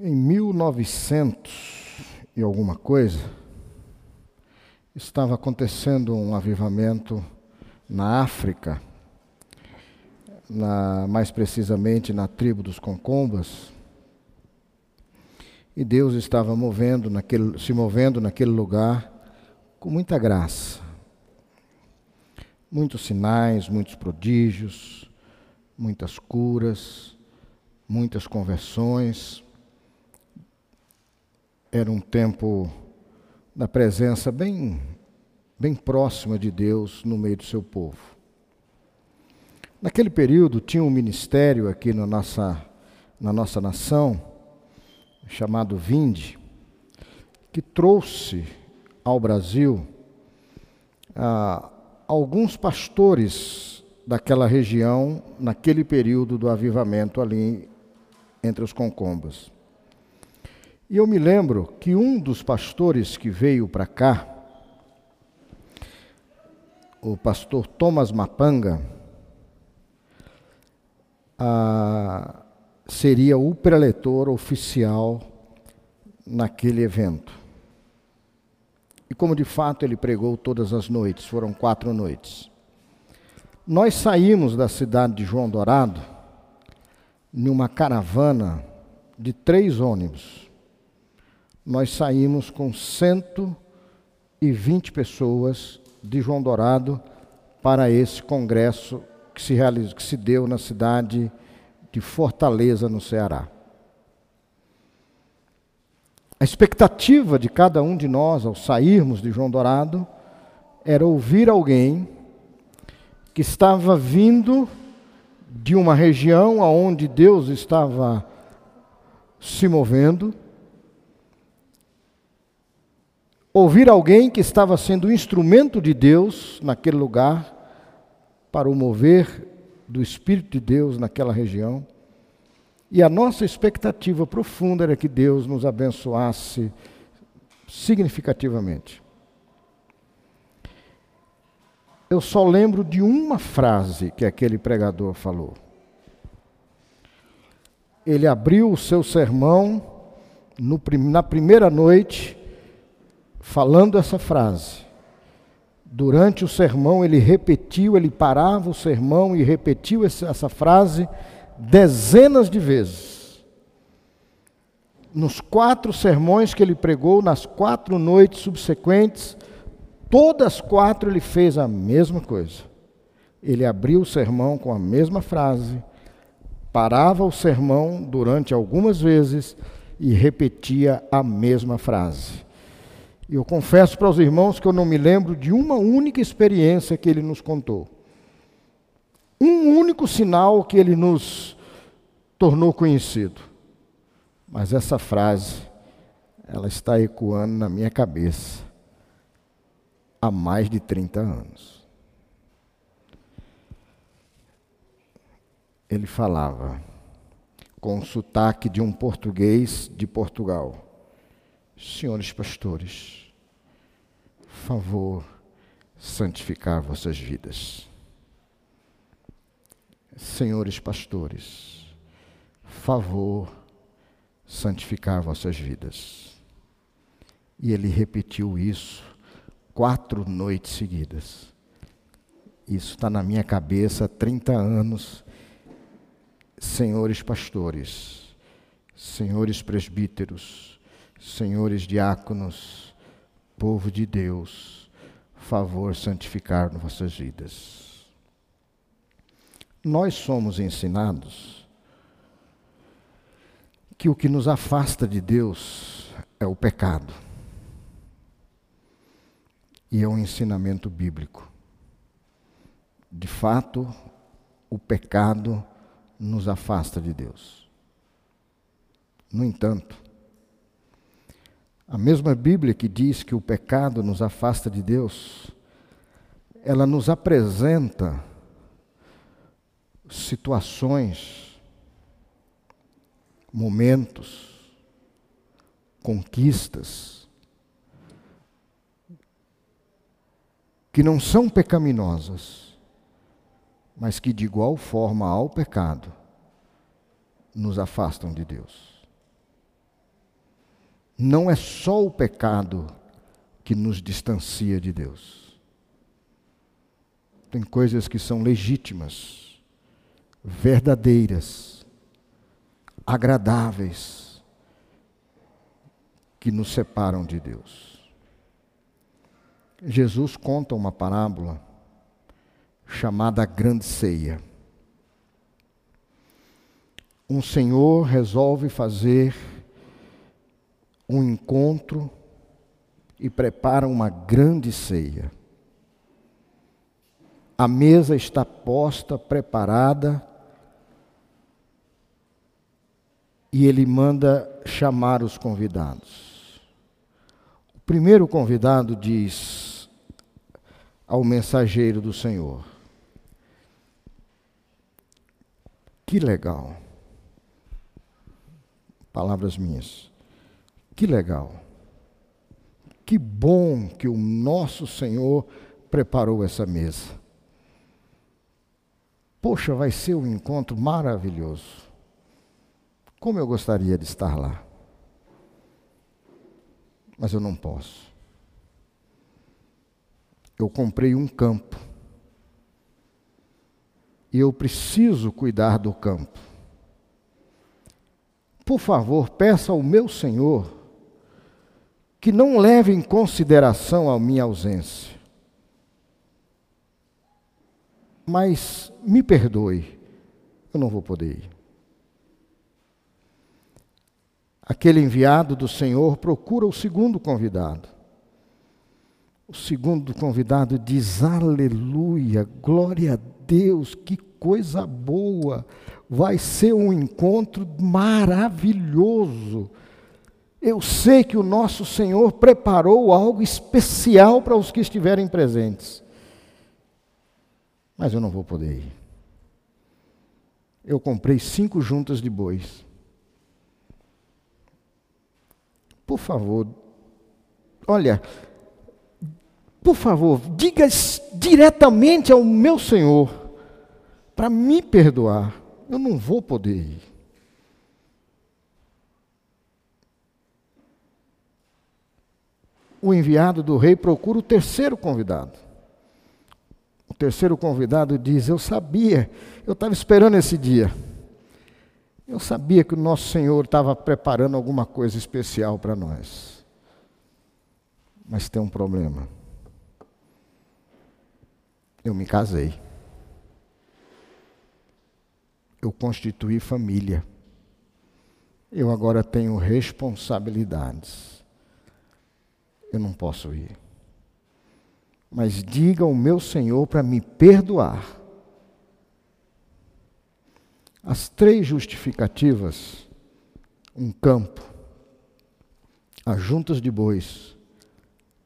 Em 1900 e alguma coisa, estava acontecendo um avivamento na África, na, mais precisamente na tribo dos Concombas, e Deus estava movendo naquele, se movendo naquele lugar com muita graça. Muitos sinais, muitos prodígios, muitas curas, muitas conversões. Era um tempo da presença bem, bem próxima de Deus no meio do seu povo. Naquele período tinha um ministério aqui na nossa, na nossa nação, chamado Vinde, que trouxe ao Brasil ah, alguns pastores daquela região naquele período do avivamento ali entre os concombas. E eu me lembro que um dos pastores que veio para cá, o pastor Thomas Mapanga, ah, seria o preletor oficial naquele evento. E como de fato ele pregou todas as noites, foram quatro noites. Nós saímos da cidade de João Dourado numa caravana de três ônibus. Nós saímos com 120 pessoas de João Dourado para esse congresso que se, realizou, que se deu na cidade de Fortaleza, no Ceará. A expectativa de cada um de nós ao sairmos de João Dourado era ouvir alguém que estava vindo de uma região onde Deus estava se movendo, ouvir alguém que estava sendo instrumento de Deus naquele lugar para o mover do Espírito de Deus naquela região. E a nossa expectativa profunda era que Deus nos abençoasse significativamente. Eu só lembro de uma frase que aquele pregador falou. Ele abriu o seu sermão no, na primeira noite, falando essa frase. Durante o sermão, ele repetiu, ele parava o sermão e repetiu essa frase dezenas de vezes. Nos quatro sermões que ele pregou, nas quatro noites subsequentes, todas as quatro ele fez a mesma coisa. Ele abriu o sermão com a mesma frase, parava o sermão durante algumas vezes e repetia a mesma frase. Eu confesso para os irmãos que eu não me lembro de uma única experiência que ele nos contou. Um único sinal que ele nos tornou conhecido. Mas essa frase, ela está ecoando na minha cabeça há mais de 30 anos. Ele falava com o sotaque de um português de Portugal. Senhores pastores, favor santificar vossas vidas. Senhores pastores, favor santificar vossas vidas. E ele repetiu isso quatro noites seguidas. Isso está na minha cabeça há 30 anos. Senhores pastores, senhores presbíteros, senhores diáconos, povo de Deus, favor santificar vossas vidas. Nós somos ensinados que o que nos afasta de Deus é o pecado. E é um ensinamento bíblico. De fato, o pecado nos afasta de Deus. No entanto, a mesma Bíblia que diz que o pecado nos afasta de Deus, ela nos apresenta situações, momentos, conquistas que não são pecaminosas, mas que de igual forma ao pecado nos afastam de Deus. Não é só o pecado que nos distancia de Deus. Tem coisas que são legítimas, verdadeiras, agradáveis, que nos separam de Deus. Jesus conta uma parábola chamada Grande Ceia. Um senhor resolve fazer um encontro e prepara uma grande ceia. A mesa está posta, preparada, e ele manda chamar os convidados. O primeiro convidado diz ao mensageiro do Senhor: Que legal. Palavras minhas. Que legal. Que bom que o nosso Senhor preparou essa mesa. Poxa, vai ser um encontro maravilhoso. Como eu gostaria de estar lá. Mas eu não posso. Eu comprei um campo. E eu preciso cuidar do campo. Por favor, peça ao meu Senhor que não leve em consideração a minha ausência. Mas me perdoe, eu não vou poder ir. Aquele enviado do Senhor procura o segundo convidado. O segundo convidado diz: Aleluia, glória a Deus, que coisa boa, vai ser um encontro maravilhoso. Eu sei que o nosso Senhor preparou algo especial para os que estiverem presentes. Mas eu não vou poder ir. Eu comprei cinco juntas de bois. Por favor, olha, por favor, diga diretamente ao meu Senhor para me perdoar. Eu não vou poder ir. O enviado do rei procura o terceiro convidado. O terceiro convidado diz: Eu sabia, eu estava esperando esse dia. Eu sabia que o nosso Senhor estava preparando alguma coisa especial para nós. Mas tem um problema. Eu me casei. Eu constituí família. Eu agora tenho responsabilidades eu não posso ir. Mas diga ao meu Senhor para me perdoar. As três justificativas, um campo, as juntas de bois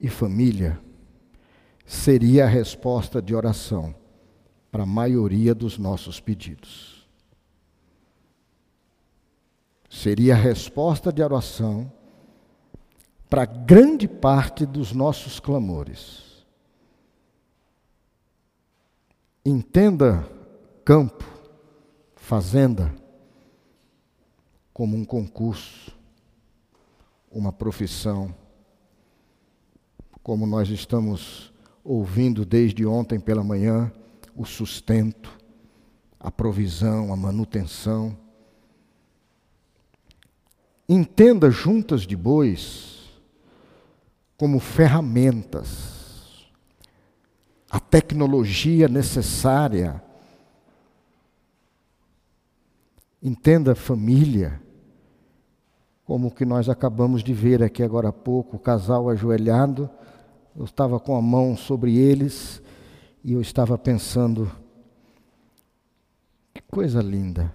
e família, seria a resposta de oração para a maioria dos nossos pedidos. Seria a resposta de oração para grande parte dos nossos clamores. Entenda campo, fazenda, como um concurso, uma profissão, como nós estamos ouvindo desde ontem pela manhã, o sustento, a provisão, a manutenção. Entenda juntas de bois como ferramentas, a tecnologia necessária. Entenda família, como o que nós acabamos de ver aqui agora há pouco, o casal ajoelhado, eu estava com a mão sobre eles e eu estava pensando, que coisa linda.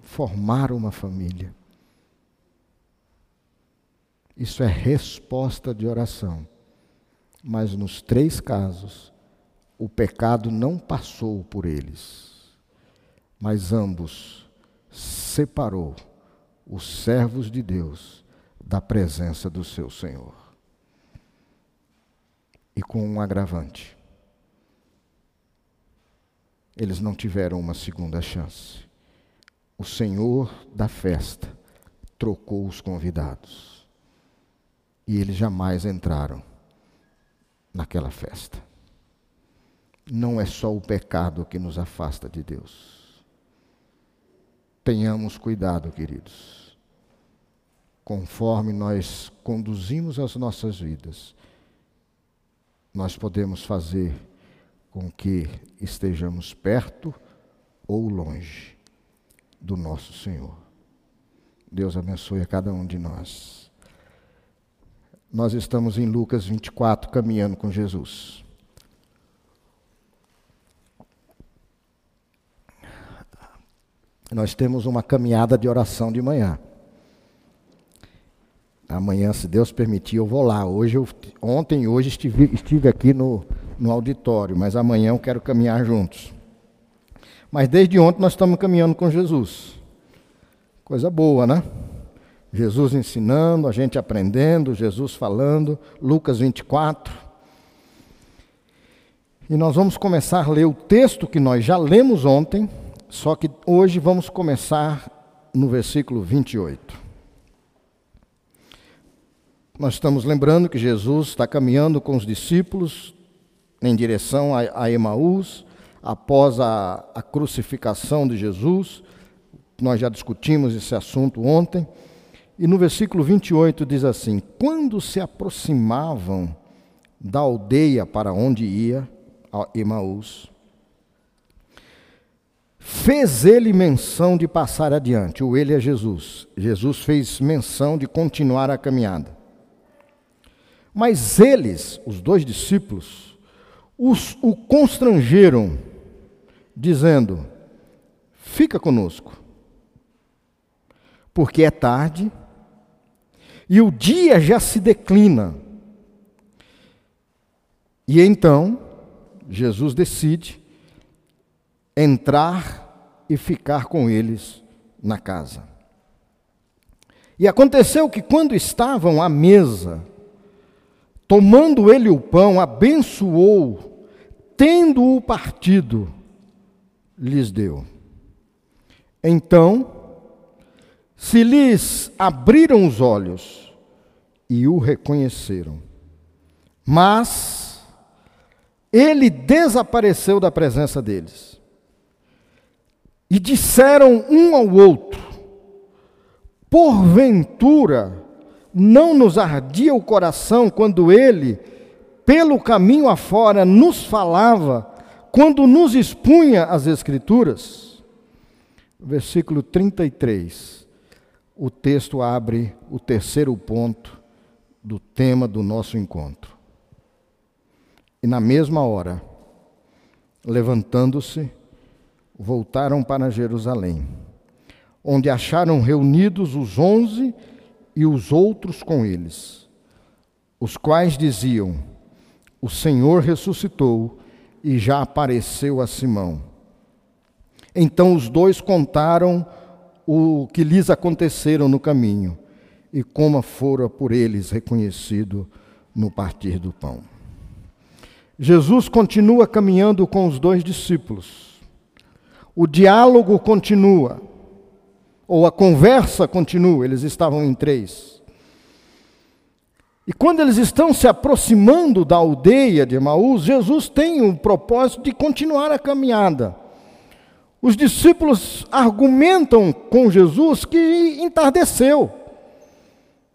Formar uma família. Isso é resposta de oração. Mas nos três casos, o pecado não passou por eles, mas ambos separou os servos de Deus da presença do seu Senhor. E com um agravante. Eles não tiveram uma segunda chance. O Senhor da festa trocou os convidados. E eles jamais entraram naquela festa. Não é só o pecado que nos afasta de Deus. Tenhamos cuidado, queridos. Conforme nós conduzimos as nossas vidas, nós podemos fazer com que estejamos perto ou longe do nosso Senhor. Deus abençoe a cada um de nós. Nós estamos em Lucas 24 caminhando com Jesus. Nós temos uma caminhada de oração de manhã. Amanhã, se Deus permitir, eu vou lá. Hoje eu, ontem e hoje estive, estive aqui no, no auditório, mas amanhã eu quero caminhar juntos. Mas desde ontem nós estamos caminhando com Jesus. Coisa boa, né? Jesus ensinando, a gente aprendendo, Jesus falando, Lucas 24. E nós vamos começar a ler o texto que nós já lemos ontem, só que hoje vamos começar no versículo 28. Nós estamos lembrando que Jesus está caminhando com os discípulos em direção a, Emaús, após a, a crucificação de Jesus. Nós já discutimos esse assunto ontem. E no versículo 28 diz assim: Quando se aproximavam da aldeia para onde ia, Emaús, fez ele menção de passar adiante. O ele é Jesus. Jesus fez menção de continuar a caminhada. Mas eles, os dois discípulos, os, o constrangeram, dizendo: Fica conosco, porque é tarde e o dia já se declina. E então, Jesus decide entrar e ficar com eles na casa. E aconteceu que, quando estavam à mesa, Tomando ele o pão, abençoou, tendo-o partido, lhes deu. Então, se lhes abriram os olhos e o reconheceram. Mas ele desapareceu da presença deles. E disseram um ao outro: Porventura, não nos ardia o coração quando ele, pelo caminho afora, nos falava, quando nos expunha as Escrituras? Versículo 33. O texto abre o terceiro ponto do tema do nosso encontro. E na mesma hora, levantando-se, voltaram para Jerusalém, onde acharam reunidos os onze e os outros com eles, os quais diziam: O Senhor ressuscitou e já apareceu a Simão. Então os dois contaram o que lhes aconteceram no caminho e como fora por eles reconhecido no partir do pão. Jesus continua caminhando com os dois discípulos. O diálogo continua ou a conversa continua, eles estavam em três. E quando eles estão se aproximando da aldeia de Emaús, Jesus tem o propósito de continuar a caminhada. Os discípulos argumentam com Jesus que entardeceu,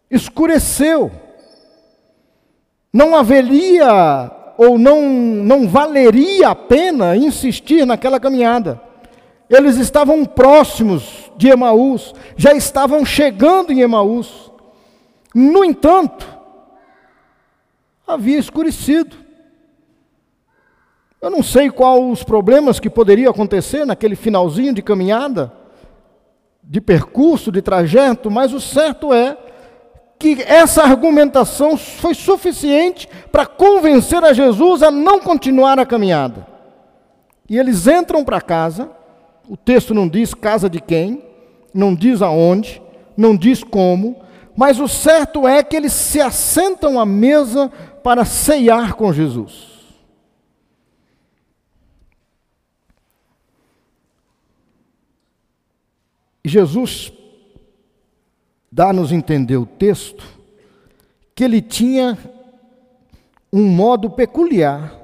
escureceu. Não haveria ou não, não valeria a pena insistir naquela caminhada. Eles estavam próximos de Emaús, já estavam chegando em Emaús. No entanto, havia escurecido. Eu não sei qual os problemas que poderiam acontecer naquele finalzinho de caminhada, de percurso, de trajeto, mas o certo é que essa argumentação foi suficiente para convencer a Jesus a não continuar a caminhada. E eles entram para casa, o texto não diz casa de quem, não diz aonde, não diz como, mas o certo é que eles se assentam à mesa para ceiar com Jesus. Jesus dá-nos entender o texto que ele tinha um modo peculiar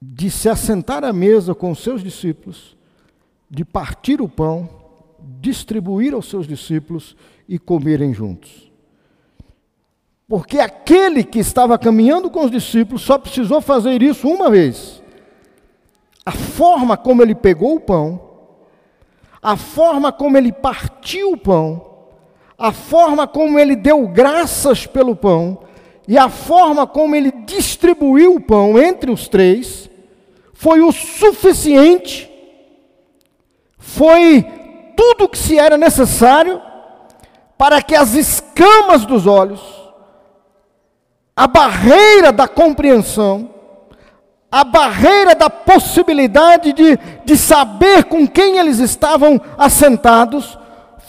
de se assentar à mesa com os seus discípulos, de partir o pão, distribuir aos seus discípulos e comerem juntos. Porque aquele que estava caminhando com os discípulos só precisou fazer isso uma vez. A forma como ele pegou o pão, a forma como ele partiu o pão, a forma como ele deu graças pelo pão e a forma como ele distribuiu o pão entre os três foi o suficiente, foi tudo o que se era necessário para que as escamas dos olhos, a barreira da compreensão, a barreira da possibilidade de, de saber com quem eles estavam assentados,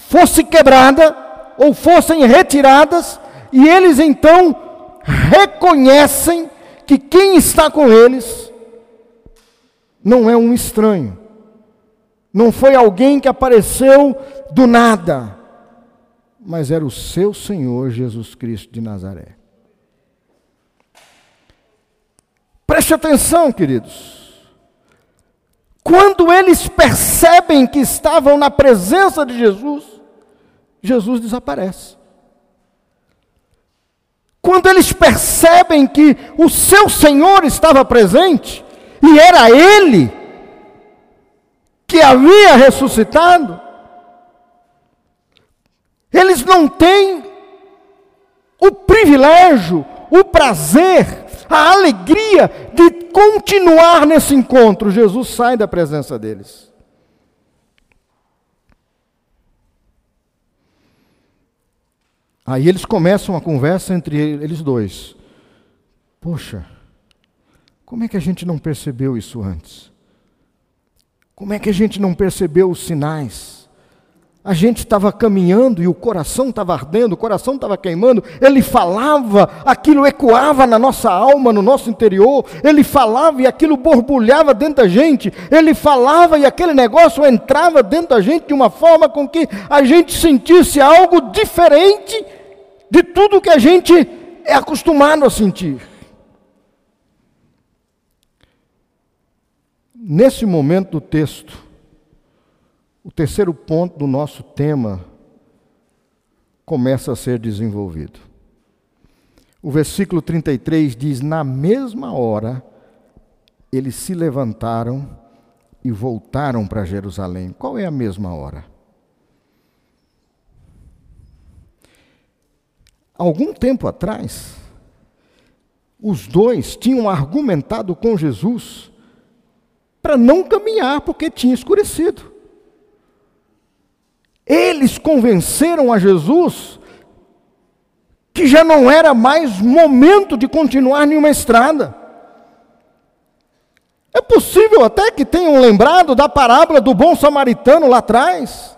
fosse quebrada ou fossem retiradas, e eles então reconhecem que quem está com eles não é um estranho, não foi alguém que apareceu do nada, mas era o seu Senhor Jesus Cristo de Nazaré. Preste atenção, queridos. Quando eles percebem que estavam na presença de Jesus, Jesus desaparece. Quando eles percebem que o seu Senhor estava presente, e era Ele que havia ressuscitado, eles não têm o privilégio, o prazer, a alegria de continuar nesse encontro. Jesus sai da presença deles. Aí eles começam uma conversa entre eles dois. Poxa, como é que a gente não percebeu isso antes? Como é que a gente não percebeu os sinais? A gente estava caminhando e o coração estava ardendo, o coração estava queimando. Ele falava, aquilo ecoava na nossa alma, no nosso interior. Ele falava e aquilo borbulhava dentro da gente. Ele falava e aquele negócio entrava dentro da gente de uma forma com que a gente sentisse algo diferente de tudo que a gente é acostumado a sentir. Nesse momento do texto, o terceiro ponto do nosso tema começa a ser desenvolvido. O versículo 33 diz: Na mesma hora, eles se levantaram e voltaram para Jerusalém. Qual é a mesma hora? Algum tempo atrás, os dois tinham argumentado com Jesus para não caminhar porque tinha escurecido. Eles convenceram a Jesus que já não era mais momento de continuar nenhuma estrada. É possível até que tenham lembrado da parábola do bom samaritano lá atrás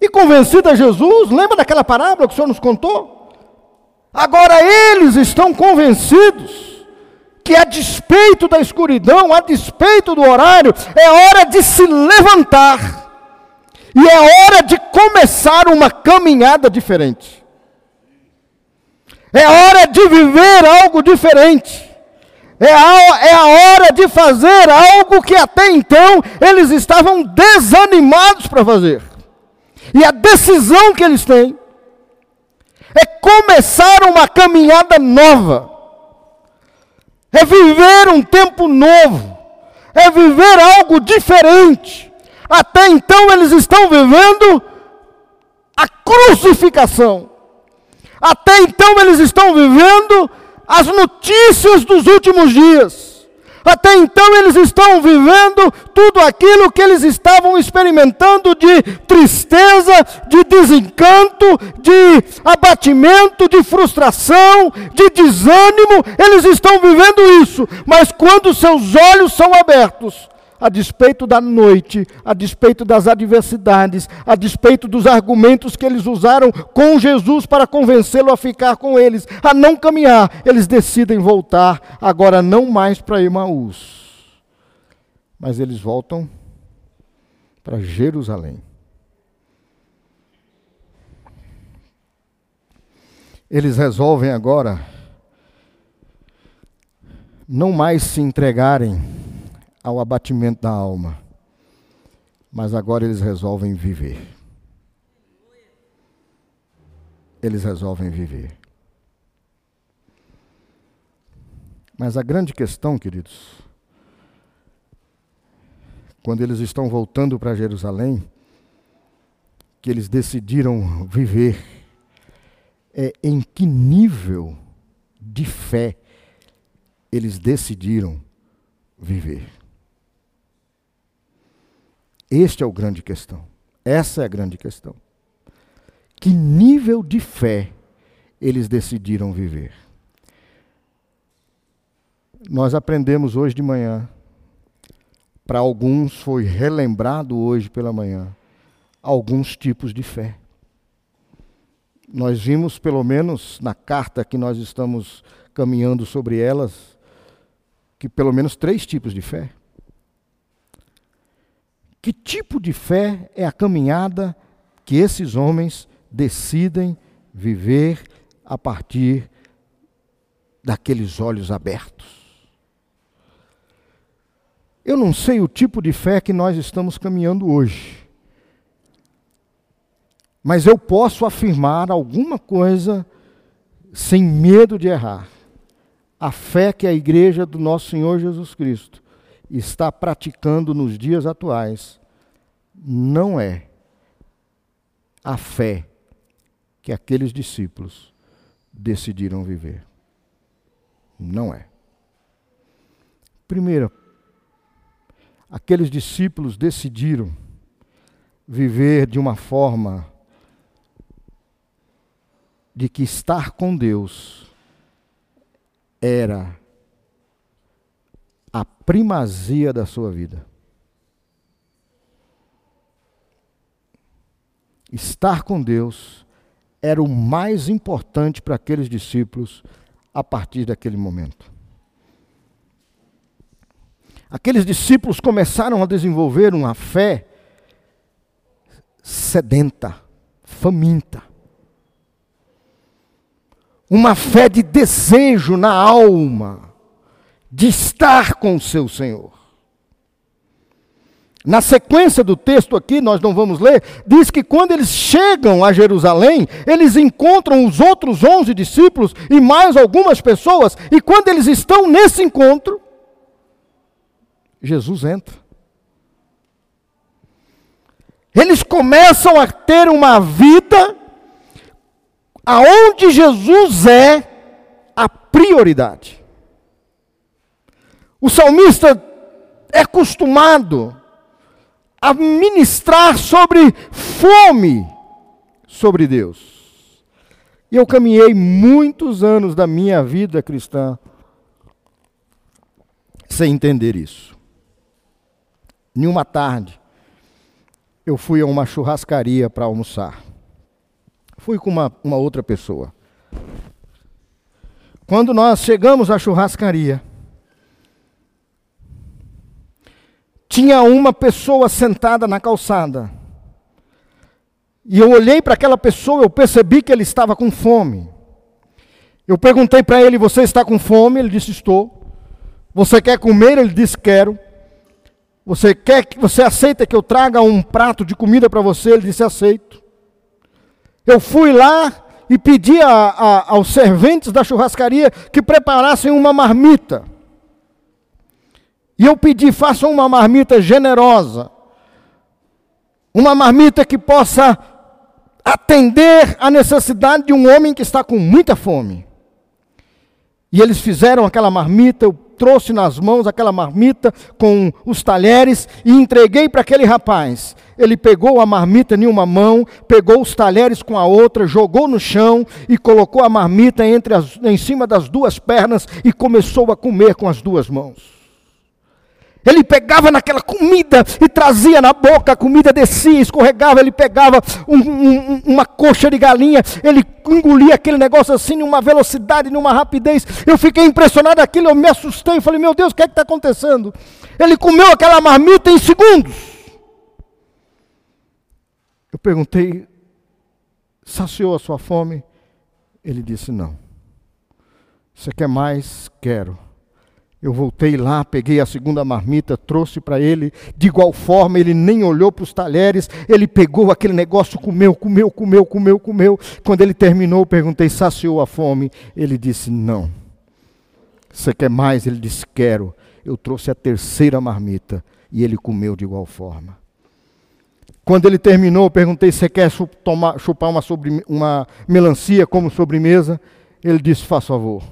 e convencido a Jesus. Lembra daquela parábola que o Senhor nos contou? Agora eles estão convencidos que, a despeito da escuridão, a despeito do horário, é hora de se levantar e é hora de começar uma caminhada diferente. É hora de viver algo diferente. É a, é a hora de fazer algo que até então eles estavam desanimados para fazer. E a decisão que eles têm é começar uma caminhada nova. É viver um tempo novo. É viver algo diferente. Até então eles estão vivendo a crucificação. Até então eles estão vivendo as notícias dos últimos dias. Até então eles estão vivendo tudo aquilo que eles estavam experimentando de tristeza, de desencanto, de abatimento, de frustração, de desânimo. Eles estão vivendo isso, mas quando seus olhos são abertos, a despeito da noite, a despeito das adversidades, a despeito dos argumentos que eles usaram com Jesus para convencê-lo a ficar com eles, a não caminhar, eles decidem voltar, agora não mais para Emaús, mas eles voltam para Jerusalém. eles resolvem agora não mais se entregarem ao abatimento da alma, mas agora eles resolvem viver. Eles resolvem viver. Mas a grande questão, queridos, quando eles estão voltando para Jerusalém, que eles decidiram viver, é em que nível de fé eles decidiram viver. Este é o grande questão. Essa é a grande questão. Que nível de fé eles decidiram viver? Nós aprendemos hoje de manhã, para alguns foi relembrado hoje pela manhã, alguns tipos de fé. Nós vimos, pelo menos na carta que nós estamos caminhando sobre elas, que pelo menos três tipos de fé. Que tipo de fé é a caminhada que esses homens decidem viver a partir daqueles olhos abertos? Eu não sei o tipo de fé que nós estamos caminhando hoje, mas eu posso afirmar alguma coisa sem medo de errar a fé que a igreja do nosso Senhor Jesus Cristo está praticando nos dias atuais não é a fé que aqueles discípulos decidiram viver. Não é. Primeiro, aqueles discípulos decidiram viver de uma forma de que estar com Deus era a primazia da sua vida. Estar com Deus era o mais importante para aqueles discípulos a partir daquele momento. Aqueles discípulos começaram a desenvolver uma fé sedenta, faminta uma fé de desejo na alma, de estar com o seu Senhor. Na sequência do texto aqui, nós não vamos ler, diz que quando eles chegam a Jerusalém, eles encontram os outros onze discípulos e mais algumas pessoas, e quando eles estão nesse encontro, Jesus entra. Eles começam a ter uma vida aonde Jesus é a prioridade. O salmista é acostumado a ministrar sobre fome sobre Deus. E eu caminhei muitos anos da minha vida cristã sem entender isso. Em uma tarde, eu fui a uma churrascaria para almoçar. Fui com uma, uma outra pessoa. Quando nós chegamos à churrascaria, tinha uma pessoa sentada na calçada. E eu olhei para aquela pessoa, eu percebi que ele estava com fome. Eu perguntei para ele: Você está com fome? Ele disse: Estou. Você quer comer? Ele disse: Quero. Você quer que você aceita que eu traga um prato de comida para você? Ele disse: Aceito. Eu fui lá e pedi a, a, aos serventes da churrascaria que preparassem uma marmita. E eu pedi, façam uma marmita generosa. Uma marmita que possa atender à necessidade de um homem que está com muita fome. E eles fizeram aquela marmita, eu trouxe nas mãos aquela marmita com os talheres e entreguei para aquele rapaz. Ele pegou a marmita em uma mão, pegou os talheres com a outra, jogou no chão e colocou a marmita entre as, em cima das duas pernas e começou a comer com as duas mãos. Ele pegava naquela comida e trazia na boca, a comida descia, escorregava, ele pegava um, um, uma coxa de galinha, ele engolia aquele negócio assim, numa velocidade, numa rapidez. Eu fiquei impressionado aquilo, eu me assustei, e falei, meu Deus, o que é que está acontecendo? Ele comeu aquela marmita em segundos. Eu perguntei, saciou a sua fome? Ele disse: Não. Você quer mais? Quero. Eu voltei lá, peguei a segunda marmita, trouxe para ele. De igual forma, ele nem olhou para os talheres, ele pegou aquele negócio, comeu, comeu, comeu, comeu, comeu. Quando ele terminou, perguntei: saciou a fome? Ele disse: Não. Você quer mais? Ele disse: Quero. Eu trouxe a terceira marmita e ele comeu de igual forma. Quando ele terminou, perguntei: Você quer chupar uma, sobre, uma melancia como sobremesa? Ele disse: Faz favor.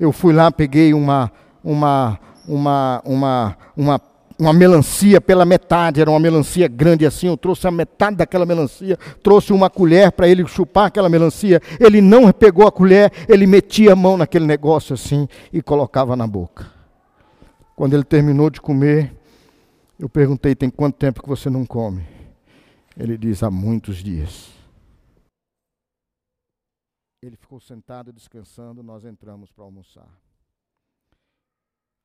Eu fui lá, peguei uma uma, uma, uma, uma, uma melancia pela metade, era uma melancia grande assim. Eu trouxe a metade daquela melancia, trouxe uma colher para ele chupar aquela melancia. Ele não pegou a colher, ele metia a mão naquele negócio assim e colocava na boca. Quando ele terminou de comer, eu perguntei: tem quanto tempo que você não come? Ele diz: há muitos dias. Ele ficou sentado descansando, nós entramos para almoçar.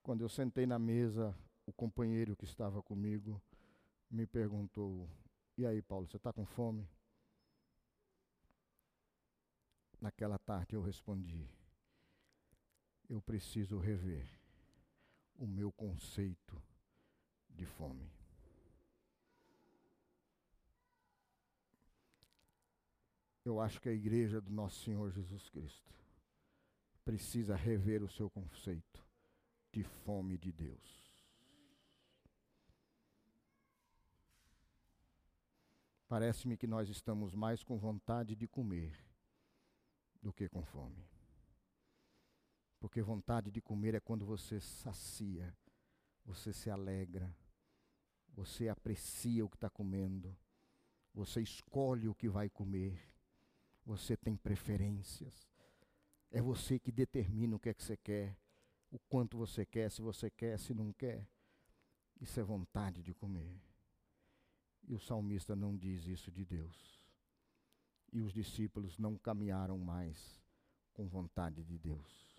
Quando eu sentei na mesa, o companheiro que estava comigo me perguntou: E aí, Paulo, você está com fome? Naquela tarde eu respondi: Eu preciso rever o meu conceito de fome. Eu acho que a igreja do nosso Senhor Jesus Cristo precisa rever o seu conceito de fome de Deus. Parece-me que nós estamos mais com vontade de comer do que com fome. Porque vontade de comer é quando você sacia, você se alegra, você aprecia o que está comendo, você escolhe o que vai comer, você tem preferências. É você que determina o que é que você quer o quanto você quer, se você quer, se não quer. Isso é vontade de comer. E o salmista não diz isso de Deus. E os discípulos não caminharam mais com vontade de Deus.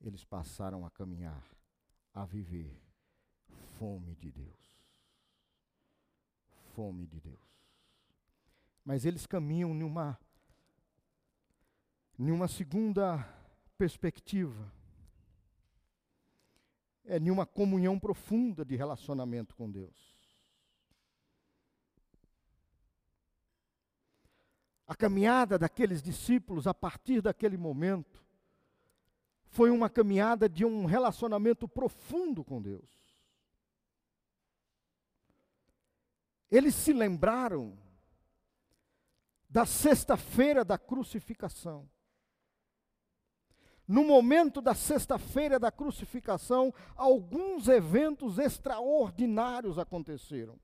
Eles passaram a caminhar, a viver fome de Deus. Fome de Deus. Mas eles caminham numa, numa segunda perspectiva é nenhuma comunhão profunda de relacionamento com Deus. A caminhada daqueles discípulos a partir daquele momento foi uma caminhada de um relacionamento profundo com Deus. Eles se lembraram da sexta-feira da crucificação no momento da sexta-feira da crucificação, alguns eventos extraordinários aconteceram.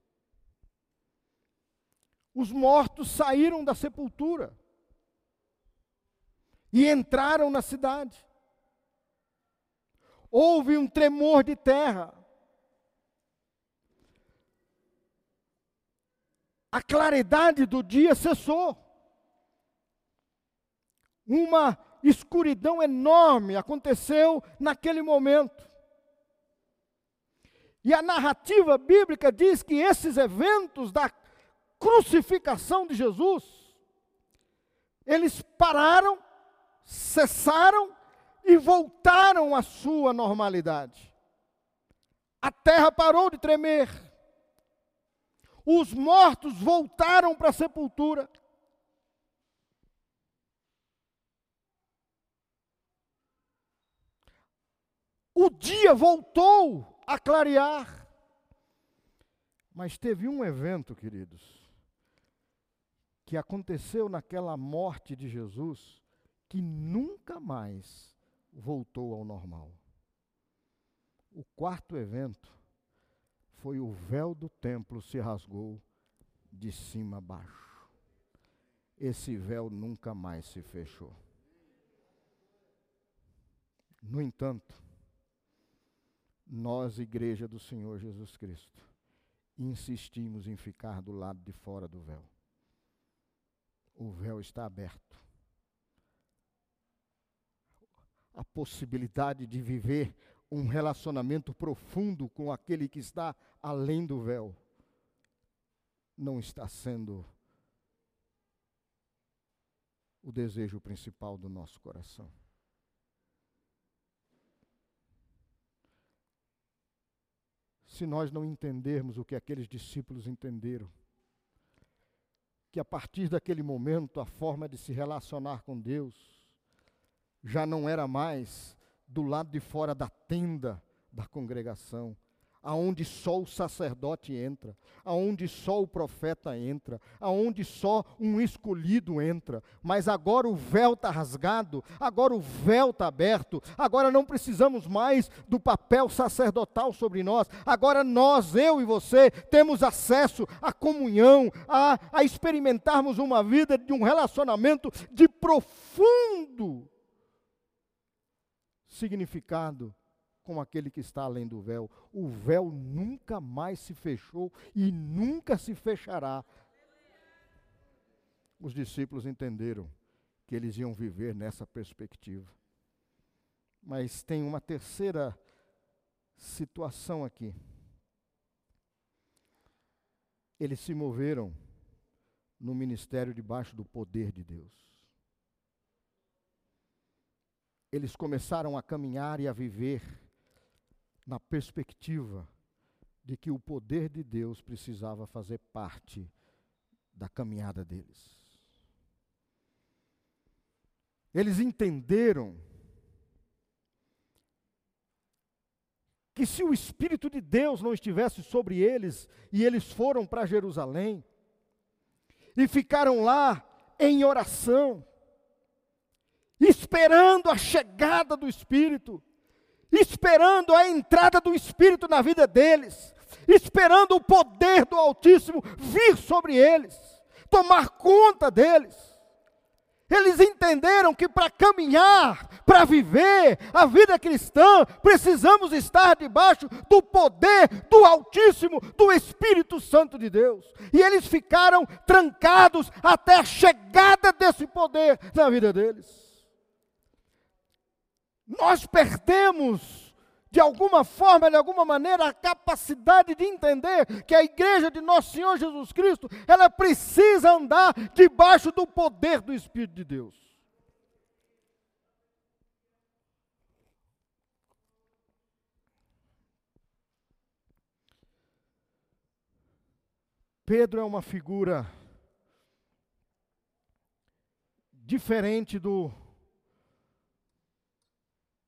Os mortos saíram da sepultura e entraram na cidade. Houve um tremor de terra. A claridade do dia cessou. Uma escuridão enorme aconteceu naquele momento. E a narrativa bíblica diz que esses eventos da crucificação de Jesus, eles pararam, cessaram e voltaram à sua normalidade. A terra parou de tremer. Os mortos voltaram para a sepultura. O dia voltou a clarear. Mas teve um evento, queridos, que aconteceu naquela morte de Jesus, que nunca mais voltou ao normal. O quarto evento foi o véu do templo se rasgou de cima a baixo. Esse véu nunca mais se fechou. No entanto, nós, igreja do Senhor Jesus Cristo, insistimos em ficar do lado de fora do véu. O véu está aberto. A possibilidade de viver um relacionamento profundo com aquele que está além do véu não está sendo o desejo principal do nosso coração. Se nós não entendermos o que aqueles discípulos entenderam, que a partir daquele momento a forma de se relacionar com Deus já não era mais do lado de fora da tenda da congregação, aonde só o sacerdote entra, aonde só o profeta entra, aonde só um escolhido entra. Mas agora o véu está rasgado, agora o véu está aberto, agora não precisamos mais do papel sacerdotal sobre nós, agora nós, eu e você, temos acesso à comunhão, a, a experimentarmos uma vida de um relacionamento de profundo significado com aquele que está além do véu. O véu nunca mais se fechou e nunca se fechará. Os discípulos entenderam que eles iam viver nessa perspectiva. Mas tem uma terceira situação aqui. Eles se moveram no ministério debaixo do poder de Deus eles começaram a caminhar e a viver na perspectiva de que o poder de Deus precisava fazer parte da caminhada deles. Eles entenderam que se o Espírito de Deus não estivesse sobre eles, e eles foram para Jerusalém, e ficaram lá em oração, esperando a chegada do Espírito, esperando a entrada do Espírito na vida deles, esperando o poder do Altíssimo vir sobre eles, tomar conta deles. Eles entenderam que para caminhar, para viver a vida cristã, precisamos estar debaixo do poder do Altíssimo, do Espírito Santo de Deus. E eles ficaram trancados até a chegada desse poder na vida deles. Nós perdemos, de alguma forma, de alguma maneira, a capacidade de entender que a igreja de nosso Senhor Jesus Cristo, ela precisa andar debaixo do poder do Espírito de Deus. Pedro é uma figura diferente do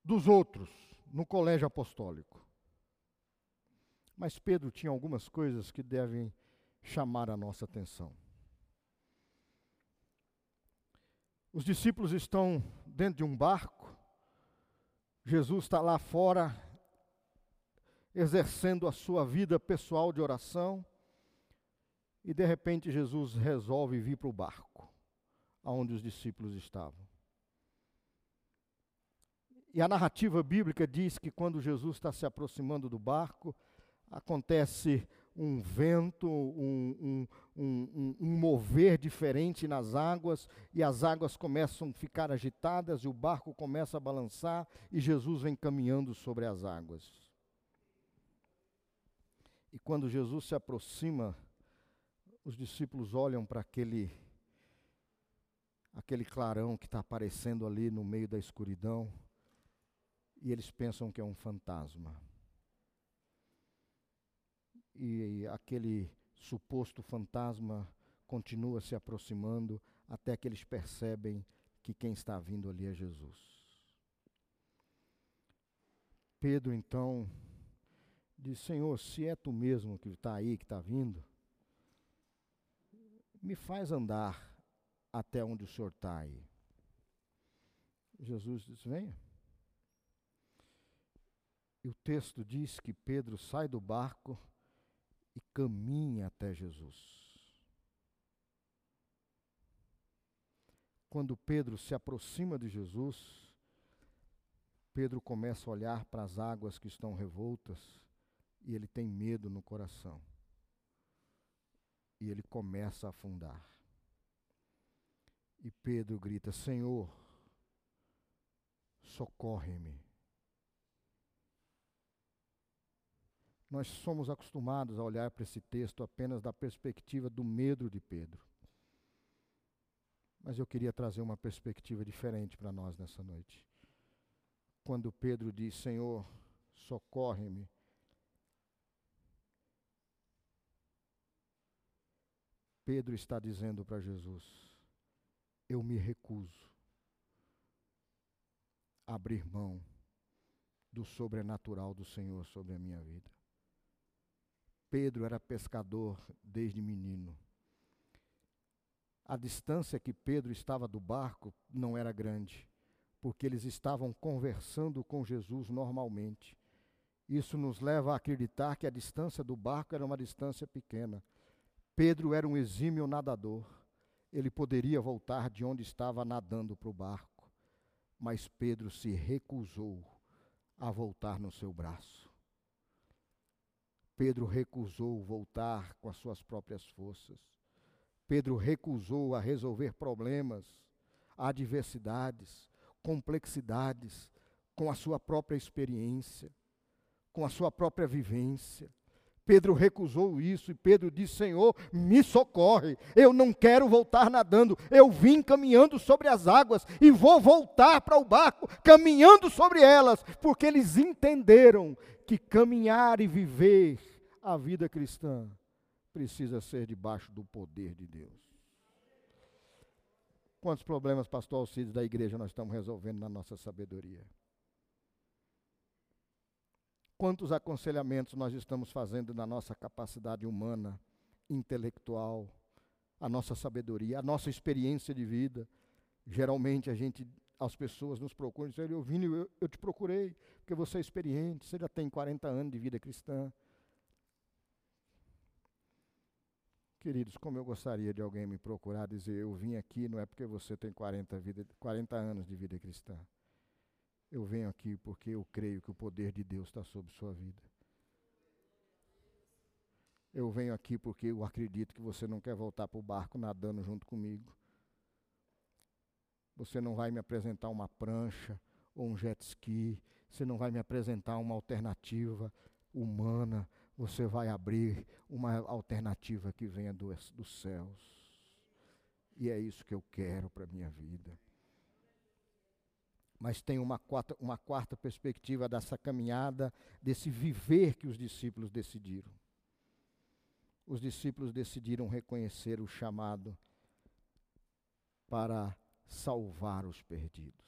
dos outros no colégio apostólico. Mas Pedro tinha algumas coisas que devem chamar a nossa atenção. Os discípulos estão dentro de um barco, Jesus está lá fora, exercendo a sua vida pessoal de oração, e de repente Jesus resolve vir para o barco, aonde os discípulos estavam. E a narrativa bíblica diz que quando Jesus está se aproximando do barco, acontece um vento, um, um, um, um, mover diferente nas águas, e as águas começam a ficar agitadas, e o barco começa a balançar, e Jesus vem caminhando sobre as águas. E quando Jesus se aproxima, os discípulos olham para aquele, aquele clarão que está aparecendo ali no meio da escuridão, e eles pensam que é um fantasma. E aquele suposto fantasma continua se aproximando até que eles percebem que quem está vindo ali é Jesus. Pedro então diz: Senhor, se é tu mesmo que está aí, que está vindo, me faz andar até onde o Senhor está aí. Jesus diz: Venha. E o texto diz que Pedro sai do barco e caminha até Jesus. Quando Pedro se aproxima de Jesus, Pedro começa a olhar para as águas que estão revoltas e ele tem medo no coração. E ele começa a afundar. E Pedro grita: Senhor, socorre-me. Nós somos acostumados a olhar para esse texto apenas da perspectiva do medo de Pedro. Mas eu queria trazer uma perspectiva diferente para nós nessa noite. Quando Pedro diz: Senhor, socorre-me. Pedro está dizendo para Jesus: Eu me recuso a abrir mão do sobrenatural do Senhor sobre a minha vida. Pedro era pescador desde menino. A distância que Pedro estava do barco não era grande, porque eles estavam conversando com Jesus normalmente. Isso nos leva a acreditar que a distância do barco era uma distância pequena. Pedro era um exímio nadador. Ele poderia voltar de onde estava nadando para o barco, mas Pedro se recusou a voltar no seu braço. Pedro recusou voltar com as suas próprias forças. Pedro recusou a resolver problemas, adversidades, complexidades com a sua própria experiência, com a sua própria vivência. Pedro recusou isso e Pedro disse: Senhor, me socorre. Eu não quero voltar nadando. Eu vim caminhando sobre as águas e vou voltar para o barco caminhando sobre elas, porque eles entenderam que caminhar e viver a vida cristã precisa ser debaixo do poder de Deus. Quantos problemas, pastor Alcides, da igreja nós estamos resolvendo na nossa sabedoria? Quantos aconselhamentos nós estamos fazendo na nossa capacidade humana, intelectual, a nossa sabedoria, a nossa experiência de vida? Geralmente a gente, as pessoas nos procuram e dizem, eu vim, eu, eu te procurei, porque você é experiente, você já tem 40 anos de vida cristã. Queridos, como eu gostaria de alguém me procurar dizer, eu vim aqui não é porque você tem 40, vida, 40 anos de vida cristã. Eu venho aqui porque eu creio que o poder de Deus está sobre sua vida. Eu venho aqui porque eu acredito que você não quer voltar para o barco nadando junto comigo. Você não vai me apresentar uma prancha ou um jet ski. Você não vai me apresentar uma alternativa humana. Você vai abrir uma alternativa que venha dos, dos céus. E é isso que eu quero para a minha vida. Mas tem uma quarta, uma quarta perspectiva dessa caminhada, desse viver que os discípulos decidiram. Os discípulos decidiram reconhecer o chamado para salvar os perdidos.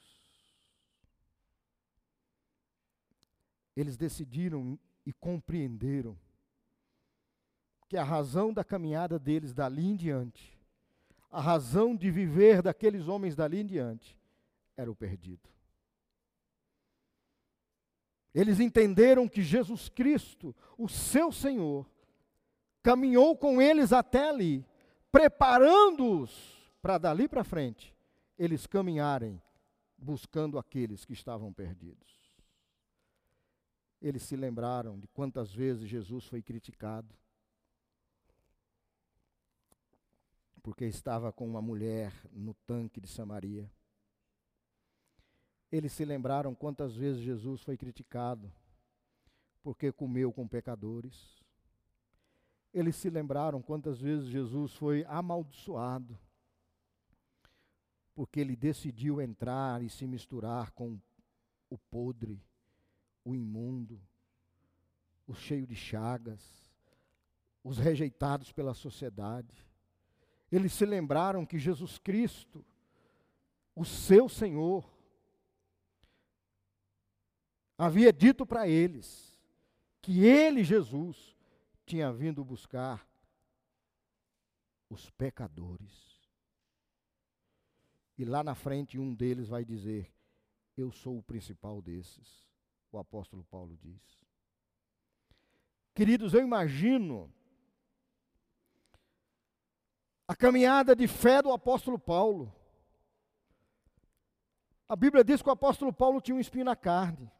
Eles decidiram e compreenderam que a razão da caminhada deles dali em diante, a razão de viver daqueles homens dali em diante, era o perdido. Eles entenderam que Jesus Cristo, o seu Senhor, caminhou com eles até ali, preparando-os para dali para frente, eles caminharem buscando aqueles que estavam perdidos. Eles se lembraram de quantas vezes Jesus foi criticado, porque estava com uma mulher no tanque de Samaria. Eles se lembraram quantas vezes Jesus foi criticado porque comeu com pecadores. Eles se lembraram quantas vezes Jesus foi amaldiçoado porque ele decidiu entrar e se misturar com o podre, o imundo, o cheio de chagas, os rejeitados pela sociedade. Eles se lembraram que Jesus Cristo, o seu Senhor, havia dito para eles que ele, Jesus, tinha vindo buscar os pecadores. E lá na frente um deles vai dizer: Eu sou o principal desses. O apóstolo Paulo diz. Queridos, eu imagino a caminhada de fé do apóstolo Paulo. A Bíblia diz que o apóstolo Paulo tinha um espinho na carne.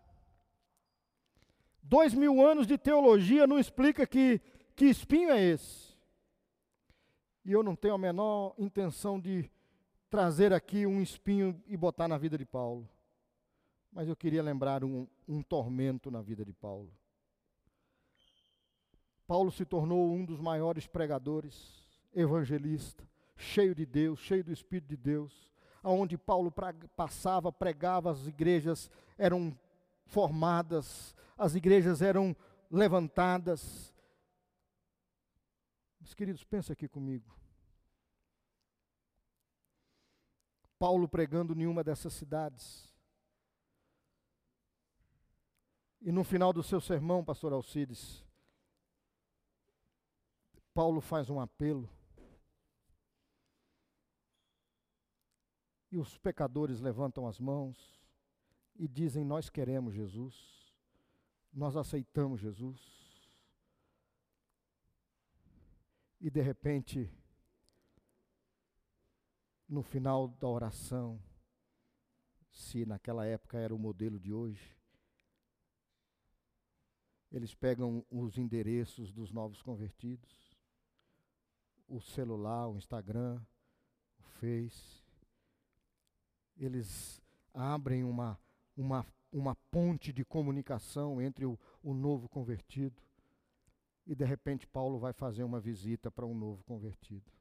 Dois mil anos de teologia não explica que, que espinho é esse. E eu não tenho a menor intenção de trazer aqui um espinho e botar na vida de Paulo. Mas eu queria lembrar um, um tormento na vida de Paulo. Paulo se tornou um dos maiores pregadores, evangelista, cheio de Deus, cheio do Espírito de Deus, aonde Paulo passava, pregava, as igrejas eram formadas, as igrejas eram levantadas. Meus queridos, pensa aqui comigo. Paulo pregando em uma dessas cidades. E no final do seu sermão, pastor Alcides, Paulo faz um apelo. E os pecadores levantam as mãos e dizem: Nós queremos Jesus, nós aceitamos Jesus. E de repente, no final da oração, se naquela época era o modelo de hoje, eles pegam os endereços dos novos convertidos, o celular, o Instagram, o Face. Eles abrem uma, uma, uma ponte de comunicação entre o, o novo convertido. E de repente Paulo vai fazer uma visita para um novo convertido.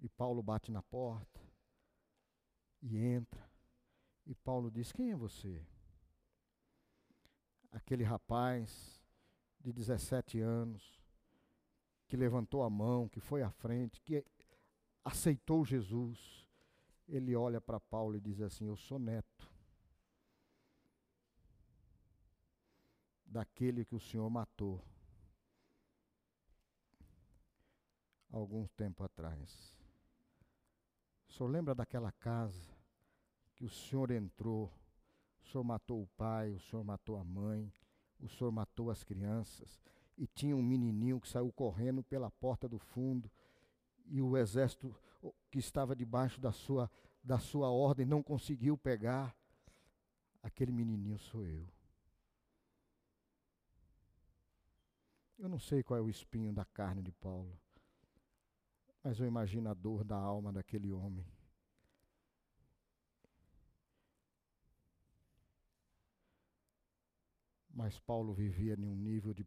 E Paulo bate na porta e entra. E Paulo diz: Quem é você? aquele rapaz de 17 anos, que levantou a mão, que foi à frente, que aceitou Jesus, ele olha para Paulo e diz assim: Eu sou neto daquele que o Senhor matou algum tempo atrás. O senhor lembra daquela casa que o Senhor entrou? O senhor matou o pai, o senhor matou a mãe, o senhor matou as crianças. E tinha um menininho que saiu correndo pela porta do fundo. E o exército que estava debaixo da sua, da sua ordem não conseguiu pegar. Aquele menininho sou eu. Eu não sei qual é o espinho da carne de Paulo, mas eu imagino a dor da alma daquele homem. Mas Paulo vivia em um nível de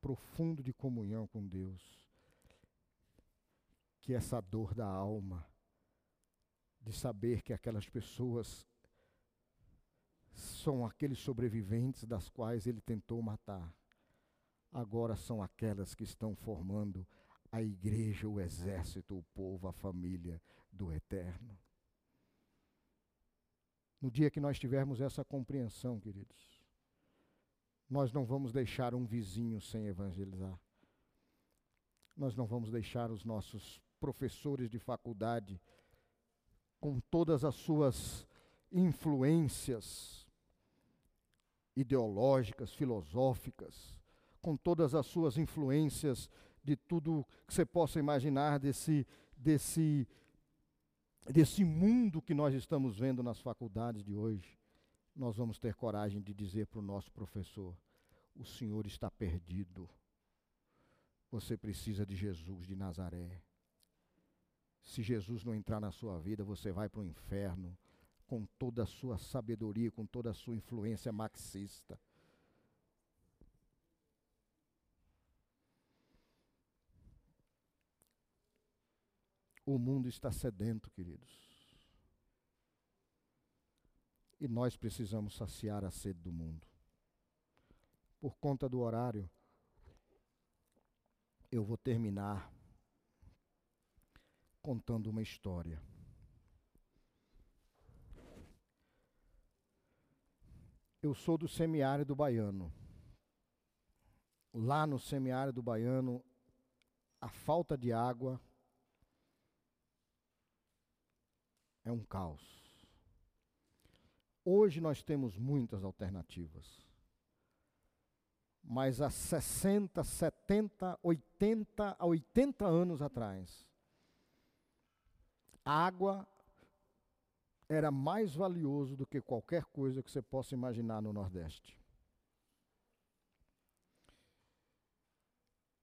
profundo de comunhão com Deus. Que essa dor da alma, de saber que aquelas pessoas são aqueles sobreviventes das quais ele tentou matar, agora são aquelas que estão formando a igreja, o exército, o povo, a família do eterno. No dia que nós tivermos essa compreensão, queridos, nós não vamos deixar um vizinho sem evangelizar. Nós não vamos deixar os nossos professores de faculdade, com todas as suas influências ideológicas, filosóficas, com todas as suas influências de tudo que você possa imaginar desse, desse, desse mundo que nós estamos vendo nas faculdades de hoje nós vamos ter coragem de dizer para o nosso professor: o senhor está perdido. Você precisa de Jesus de Nazaré. Se Jesus não entrar na sua vida, você vai para o inferno com toda a sua sabedoria, com toda a sua influência marxista. O mundo está sedento, queridos. E nós precisamos saciar a sede do mundo. Por conta do horário, eu vou terminar contando uma história. Eu sou do semiárido baiano. Lá no semiárido baiano, a falta de água é um caos. Hoje nós temos muitas alternativas. Mas há 60, 70, 80 a 80 anos atrás, água era mais valioso do que qualquer coisa que você possa imaginar no Nordeste.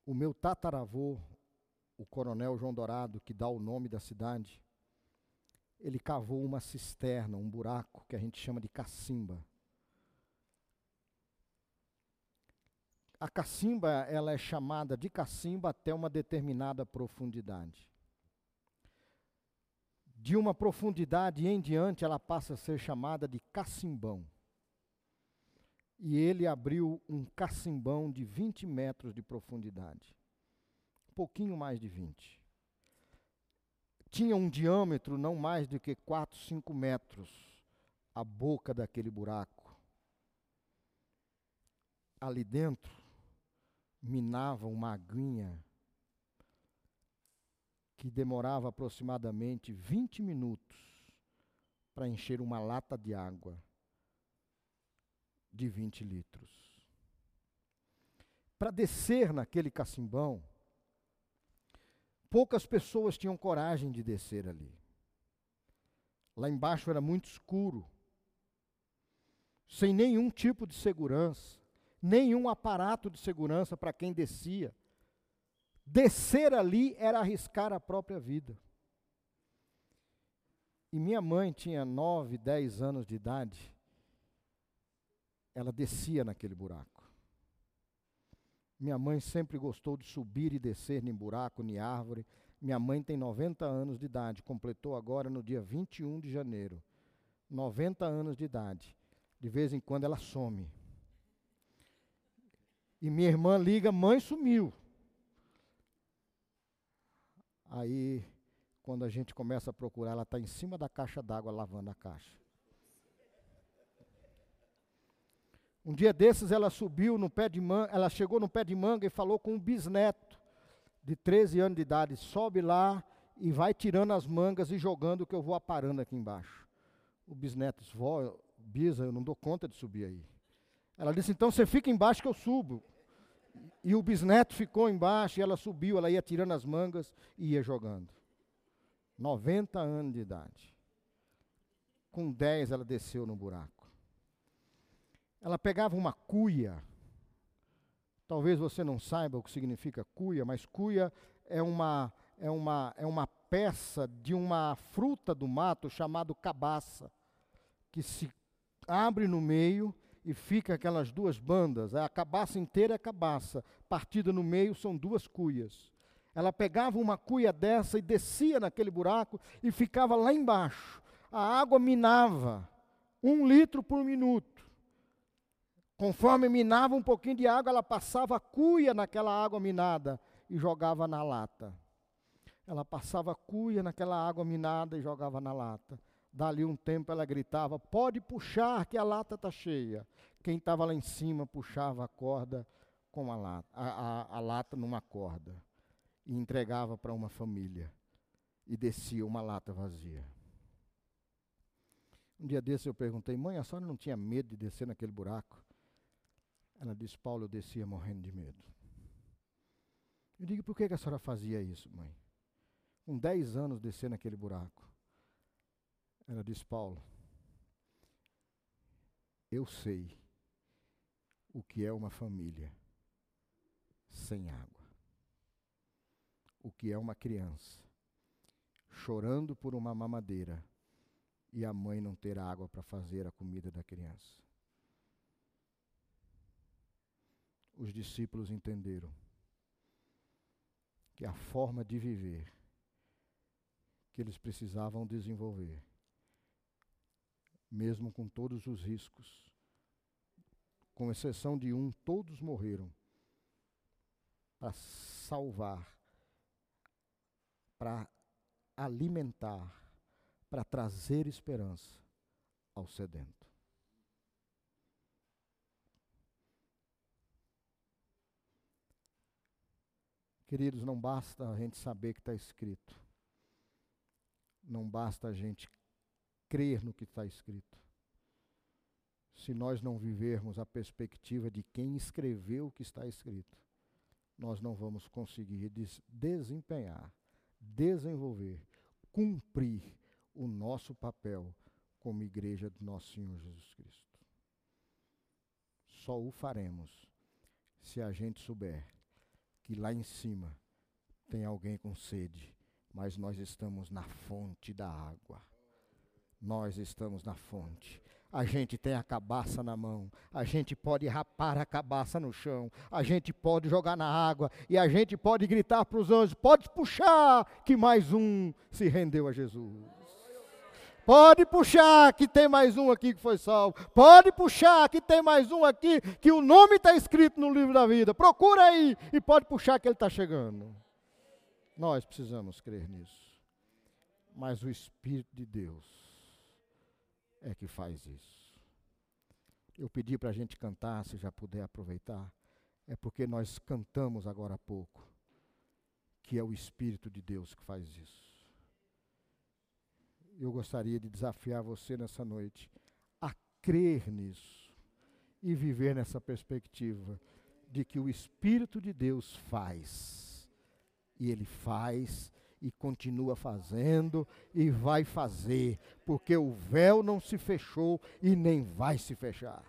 O meu tataravô, o coronel João Dourado, que dá o nome da cidade, ele cavou uma cisterna, um buraco que a gente chama de cacimba. A cacimba, ela é chamada de cacimba até uma determinada profundidade. De uma profundidade em diante, ela passa a ser chamada de cacimbão. E ele abriu um cacimbão de 20 metros de profundidade. Um pouquinho mais de 20. Tinha um diâmetro não mais do que 4, 5 metros a boca daquele buraco. Ali dentro minava uma aguinha que demorava aproximadamente 20 minutos para encher uma lata de água de 20 litros. Para descer naquele cacimbão, poucas pessoas tinham coragem de descer ali. Lá embaixo era muito escuro, sem nenhum tipo de segurança, nenhum aparato de segurança para quem descia. Descer ali era arriscar a própria vida. E minha mãe tinha nove, dez anos de idade. Ela descia naquele buraco. Minha mãe sempre gostou de subir e descer em buraco, em árvore. Minha mãe tem 90 anos de idade, completou agora no dia 21 de janeiro. 90 anos de idade. De vez em quando ela some. E minha irmã liga, mãe sumiu. Aí, quando a gente começa a procurar, ela está em cima da caixa d'água lavando a caixa. Um dia desses ela subiu no pé de manga, ela chegou no pé de manga e falou com um bisneto de 13 anos de idade, sobe lá e vai tirando as mangas e jogando que eu vou aparando aqui embaixo. O bisneto disse, vó, bisa, eu não dou conta de subir aí. Ela disse, então você fica embaixo que eu subo. E o bisneto ficou embaixo e ela subiu, ela ia tirando as mangas e ia jogando. 90 anos de idade. Com 10 ela desceu no buraco. Ela pegava uma cuia. Talvez você não saiba o que significa cuia, mas cuia é uma, é uma, é uma peça de uma fruta do mato chamado cabaça, que se abre no meio e fica aquelas duas bandas. A cabaça inteira é cabaça, partida no meio são duas cuias. Ela pegava uma cuia dessa e descia naquele buraco e ficava lá embaixo. A água minava um litro por minuto. Conforme minava um pouquinho de água, ela passava a cuia naquela água minada e jogava na lata. Ela passava a cuia naquela água minada e jogava na lata. Dali um tempo ela gritava: Pode puxar, que a lata está cheia. Quem estava lá em cima puxava a corda com a lata, a, a, a lata numa corda e entregava para uma família e descia uma lata vazia. Um dia desse eu perguntei: Mãe, a senhora não tinha medo de descer naquele buraco? Ela disse: Paulo, eu descia morrendo de medo. Eu digo: Por que, a senhora fazia isso, mãe? Com 10 anos descer naquele buraco. Ela diz: Paulo, eu sei o que é uma família sem água. O que é uma criança chorando por uma mamadeira e a mãe não ter água para fazer a comida da criança. Os discípulos entenderam que a forma de viver que eles precisavam desenvolver mesmo com todos os riscos. Com exceção de um, todos morreram para salvar, para alimentar, para trazer esperança ao sedento. Queridos, não basta a gente saber que está escrito. Não basta a gente crer no que está escrito. Se nós não vivermos a perspectiva de quem escreveu o que está escrito, nós não vamos conseguir des desempenhar, desenvolver, cumprir o nosso papel como igreja do nosso Senhor Jesus Cristo. Só o faremos se a gente souber que lá em cima tem alguém com sede, mas nós estamos na fonte da água nós estamos na fonte. a gente tem a cabaça na mão, a gente pode rapar a cabaça no chão, a gente pode jogar na água e a gente pode gritar para os anjos: pode puxar, que mais um se rendeu a Jesus. Pode puxar, que tem mais um aqui que foi salvo. Pode puxar, que tem mais um aqui que o nome está escrito no livro da vida. Procura aí e pode puxar que ele está chegando. Nós precisamos crer nisso. Mas o Espírito de Deus é que faz isso. Eu pedi para a gente cantar, se já puder aproveitar, é porque nós cantamos agora há pouco, que é o Espírito de Deus que faz isso eu gostaria de desafiar você nessa noite a crer nisso e viver nessa perspectiva de que o Espírito de Deus faz. E Ele faz e continua fazendo e vai fazer, porque o véu não se fechou e nem vai se fechar.